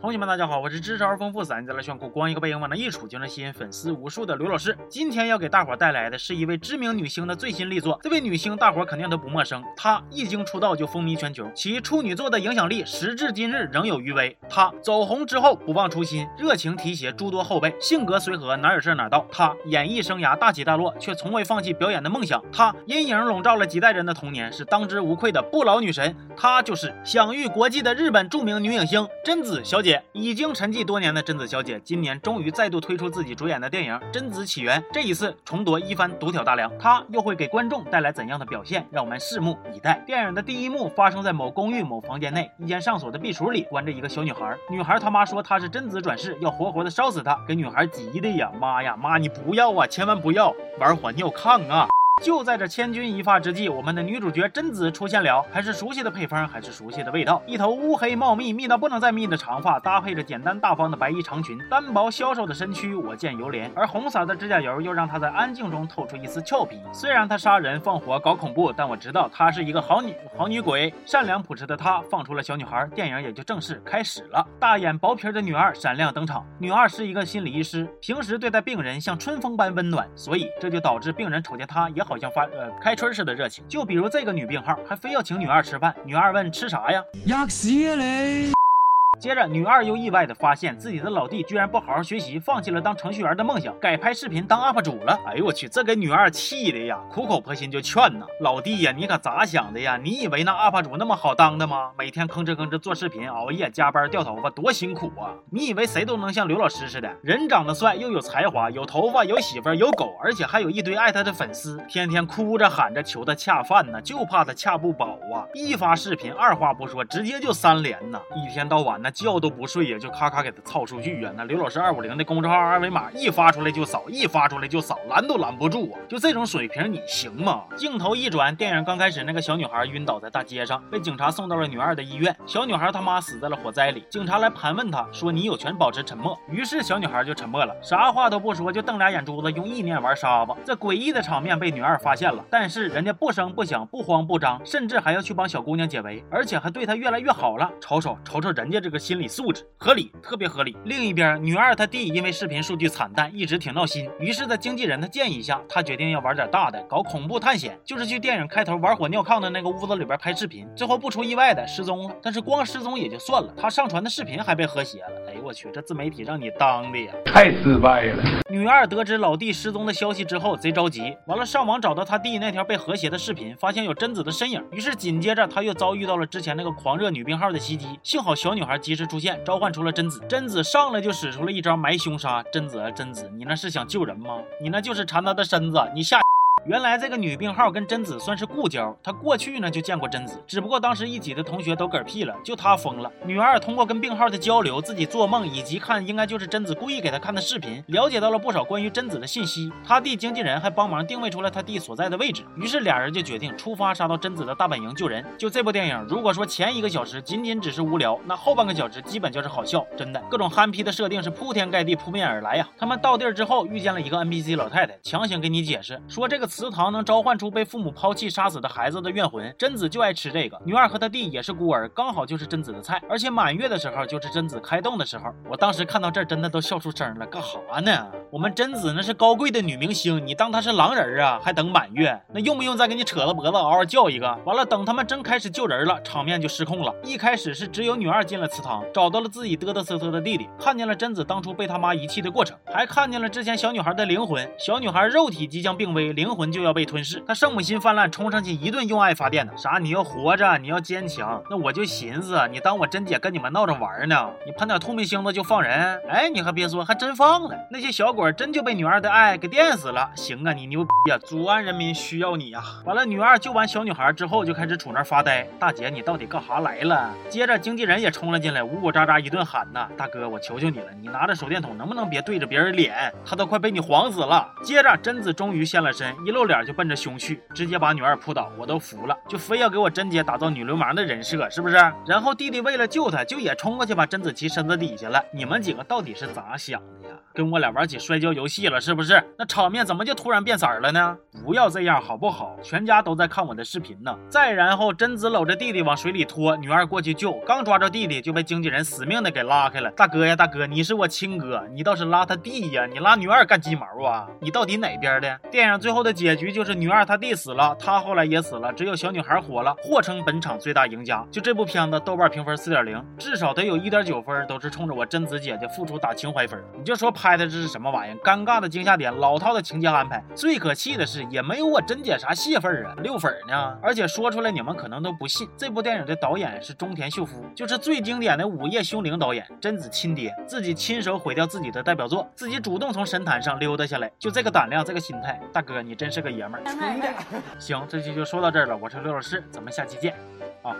同学们，大家好，我是知识而丰富、散在了炫酷、光一个背影往那一杵就能吸引粉丝无数的刘老师。今天要给大伙带来的是一位知名女星的最新力作。这位女星大伙肯定都不陌生，她一经出道就风靡全球，其处女作的影响力时至今日仍有余威。她走红之后不忘初心，热情提携诸多后辈，性格随和，哪有事哪到。她演艺生涯大起大落，却从未放弃表演的梦想。她阴影笼罩了几代人的童年，是当之无愧的不老女神。她就是享誉国际的日本著名女影星贞子小姐。已经沉寂多年的贞子小姐，今年终于再度推出自己主演的电影《贞子起源》。这一次重夺一番独挑大梁，她又会给观众带来怎样的表现？让我们拭目以待。电影的第一幕发生在某公寓某房间内，一间上锁的壁橱里关着一个小女孩。女孩他妈说她是贞子转世，要活活的烧死她，给女孩急的呀！妈呀妈，你不要啊，千万不要玩火尿炕啊！就在这千钧一发之际，我们的女主角贞子出现了，还是熟悉的配方，还是熟悉的味道。一头乌黑茂密、密到不能再密的长发，搭配着简单大方的白衣长裙，单薄消瘦的身躯，我见犹怜。而红色的指甲油又让她在安静中透出一丝俏皮。虽然她杀人放火搞恐怖，但我知道她是一个好女好女鬼。善良朴实的她放出了小女孩，电影也就正式开始了。大眼薄皮的女二闪亮登场。女二是一个心理医师，平时对待病人像春风般温暖，所以这就导致病人瞅见她也。好像发呃开春似的热情，就比如这个女病号，还非要请女二吃饭。女二问吃啥呀？吔屎啊你！接着，女二又意外的发现自己的老弟居然不好好学习，放弃了当程序员的梦想，改拍视频当 UP 主了。哎呦我去，这给女二气的呀，苦口婆心就劝呐，老弟呀，你可咋想的呀？你以为那 UP 主那么好当的吗？每天吭哧吭哧做视频，熬夜加班掉头发，多辛苦啊！你以为谁都能像刘老师似的，人长得帅又有才华，有头发，有媳妇，有狗，而且还有一堆爱他的粉丝，天天哭着喊着求他恰饭呢，就怕他恰不饱啊！一发视频，二话不说，直接就三连呐，一天到晚呢。觉都不睡呀，就咔咔给他操数据呀。那刘老师二五零的公众号二维码一发出来就扫，一发出来就扫，拦都拦不住啊！就这种水平，你行吗？镜头一转，电影刚开始，那个小女孩晕倒在大街上，被警察送到了女二的医院。小女孩他妈死在了火灾里，警察来盘问她说：“你有权保持沉默。”于是小女孩就沉默了，啥话都不说，就瞪俩眼珠子，用意念玩沙子。这诡异的场面被女二发现了，但是人家不声不响，不慌不张，甚至还要去帮小姑娘解围，而且还对她越来越好了。瞅瞅瞅瞅人家这个。心理素质合理，特别合理。另一边，女二她弟因为视频数据惨淡，一直挺闹心。于是，在经纪人的建议下，他决定要玩点大的，搞恐怖探险，就是去电影开头玩火尿炕的那个屋子里边拍视频。最后不出意外的失踪了，但是光失踪也就算了，他上传的视频还被和谐了。哎呦我去，这自媒体让你当的呀，太失败了。女二得知老弟失踪的消息之后，贼着急，完了上网找到他弟那条被和谐的视频，发现有贞子的身影。于是紧接着他又遭遇到了之前那个狂热女病号的袭击，幸好小女孩。及及时出现，召唤出了贞子。贞子上来就使出了一招埋凶杀。贞子啊，贞子，你那是想救人吗？你那就是缠他的身子。你下。原来这个女病号跟贞子算是故交，她过去呢就见过贞子，只不过当时一起的同学都嗝屁了，就她疯了。女二通过跟病号的交流，自己做梦以及看应该就是贞子故意给她看的视频，了解到了不少关于贞子的信息。她弟经纪人还帮忙定位出了她弟所在的位置，于是俩人就决定出发杀到贞子的大本营救人。就这部电影，如果说前一个小时仅仅只是无聊，那后半个小时基本就是好笑，真的各种憨批的设定是铺天盖地扑面而来呀。他们到地儿之后遇见了一个 NPC 老太太，强行给你解释说这个词。祠堂能召唤出被父母抛弃杀死的孩子的怨魂，贞子就爱吃这个。女二和她弟也是孤儿，刚好就是贞子的菜。而且满月的时候就是贞子开动的时候。我当时看到这儿，真的都笑出声了。干哈呢？我们贞子那是高贵的女明星，你当她是狼人啊？还等满月？那用不用再给你扯了脖子嗷嗷叫一个？完了，等他们真开始救人了，场面就失控了。一开始是只有女二进了祠堂，找到了自己嘚嘚瑟瑟的弟弟，看见了贞子当初被他妈遗弃的过程，还看见了之前小女孩的灵魂。小女孩肉体即将病危，灵魂。就要被吞噬，她圣母心泛滥，冲上去一顿用爱发电呢。啥？你要活着，你要坚强。那我就寻思，你当我贞姐跟你们闹着玩呢？你喷点透明星子就放人？哎，你还别说，还真放了。那些小鬼果真就被女二的爱给电死了。行啊，你牛逼啊！祖安人民需要你呀。完了，女二救完小女孩之后，就开始杵那发呆。大姐，你到底干哈来了？接着经纪人也冲了进来，呜呜喳喳一顿喊呐。大哥，我求求你了，你拿着手电筒能不能别对着别人脸？他都快被你晃死了。接着贞子终于现了身。一露脸就奔着胸去，直接把女二扑倒，我都服了，就非要给我贞姐打造女流氓的人设，是不是？然后弟弟为了救她，就也冲过去把贞子骑身子底下了。你们几个到底是咋想的？跟我俩玩起摔跤游戏了，是不是？那场面怎么就突然变色了呢？不要这样好不好？全家都在看我的视频呢。再然后，贞子搂着弟弟往水里拖，女二过去救，刚抓着弟弟就被经纪人死命的给拉开了。大哥呀，大哥，你是我亲哥，你倒是拉他弟呀，你拉女二干鸡毛啊？你到底哪边的？电影最后的结局就是女二她弟死了，她后来也死了，只有小女孩活了，或成本场最大赢家。就这部片子，豆瓣评分四点零，至少得有一点九分，都是冲着我贞子姐姐付出打情怀分。你就说拍的这是什么玩意？尴尬的惊吓点，老套的情节安排，最可气的是也没有我贞姐啥戏份啊，六粉呢。而且说出来你们可能都不信，这部电影的导演是中田秀夫，就是最经典的《午夜凶铃》导演，贞子亲爹，自己亲手毁掉自己的代表作，自己主动从神坛上溜达下来，就这个胆量，这个心态，大哥你真是个爷们儿。行，这期就说到这儿了，我是刘老师，咱们下期见，啊。